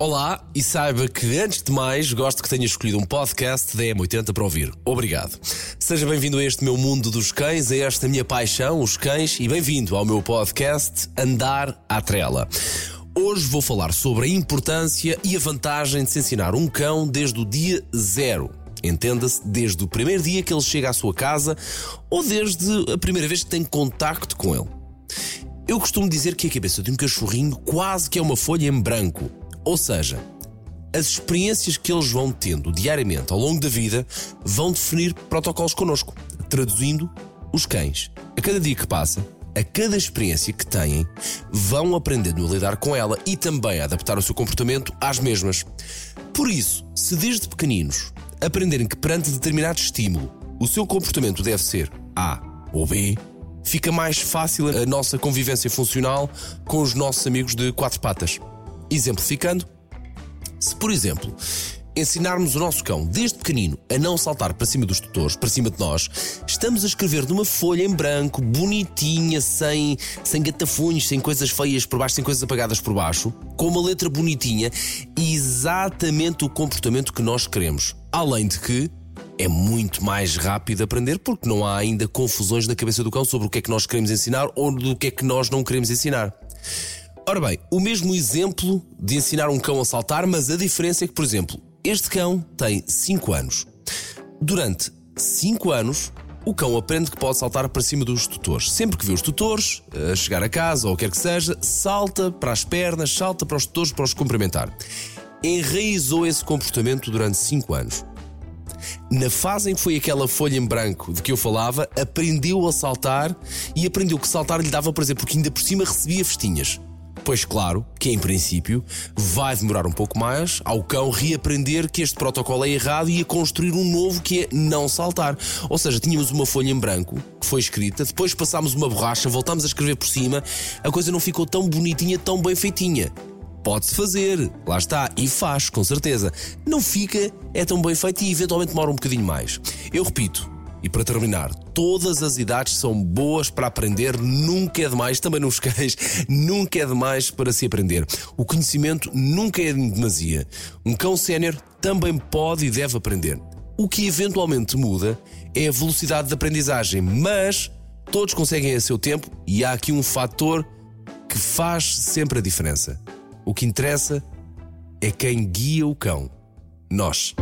Olá e saiba que antes de mais gosto que tenha escolhido um podcast da M80 para ouvir. Obrigado. Seja bem-vindo a este meu mundo dos cães, a esta minha paixão, os cães, e bem-vindo ao meu podcast Andar à Trela. Hoje vou falar sobre a importância e a vantagem de se ensinar um cão desde o dia zero. Entenda-se, desde o primeiro dia que ele chega à sua casa ou desde a primeira vez que tem contacto com ele. Eu costumo dizer que a cabeça de um cachorrinho quase que é uma folha em branco. Ou seja, as experiências que eles vão tendo diariamente ao longo da vida vão definir protocolos connosco. Traduzindo, os cães, a cada dia que passa, a cada experiência que têm, vão aprendendo a lidar com ela e também a adaptar o seu comportamento às mesmas. Por isso, se desde pequeninos aprenderem que perante determinado estímulo o seu comportamento deve ser A ou B, fica mais fácil a nossa convivência funcional com os nossos amigos de quatro patas. Exemplificando, se por exemplo ensinarmos o nosso cão desde pequenino a não saltar para cima dos tutores, para cima de nós, estamos a escrever numa folha em branco, bonitinha, sem, sem gatafunhos, sem coisas feias por baixo, sem coisas apagadas por baixo, com uma letra bonitinha, exatamente o comportamento que nós queremos. Além de que é muito mais rápido aprender porque não há ainda confusões na cabeça do cão sobre o que é que nós queremos ensinar ou do que é que nós não queremos ensinar. Ora bem, o mesmo exemplo de ensinar um cão a saltar, mas a diferença é que, por exemplo, este cão tem 5 anos. Durante 5 anos, o cão aprende que pode saltar para cima dos tutores. Sempre que vê os tutores, a chegar a casa ou o que quer que seja, salta para as pernas, salta para os tutores para os cumprimentar. Enraizou esse comportamento durante 5 anos. Na fase em que foi aquela folha em branco de que eu falava, aprendeu a saltar e aprendeu que saltar lhe dava prazer, porque ainda por cima recebia festinhas. Pois claro que em princípio vai demorar um pouco mais ao cão reaprender que este protocolo é errado e a construir um novo que é não saltar. Ou seja, tínhamos uma folha em branco que foi escrita, depois passámos uma borracha, voltámos a escrever por cima, a coisa não ficou tão bonitinha, tão bem feitinha. Pode-se fazer, lá está, e faz, com certeza. Não fica, é tão bem feito e eventualmente demora um bocadinho mais. Eu repito, e para terminar, todas as idades são boas para aprender, nunca é demais, também nos cães, nunca é demais para se aprender. O conhecimento nunca é de demasia. Um cão sénior também pode e deve aprender. O que eventualmente muda é a velocidade de aprendizagem, mas todos conseguem a seu tempo e há aqui um fator que faz sempre a diferença. O que interessa é quem guia o cão. Nós.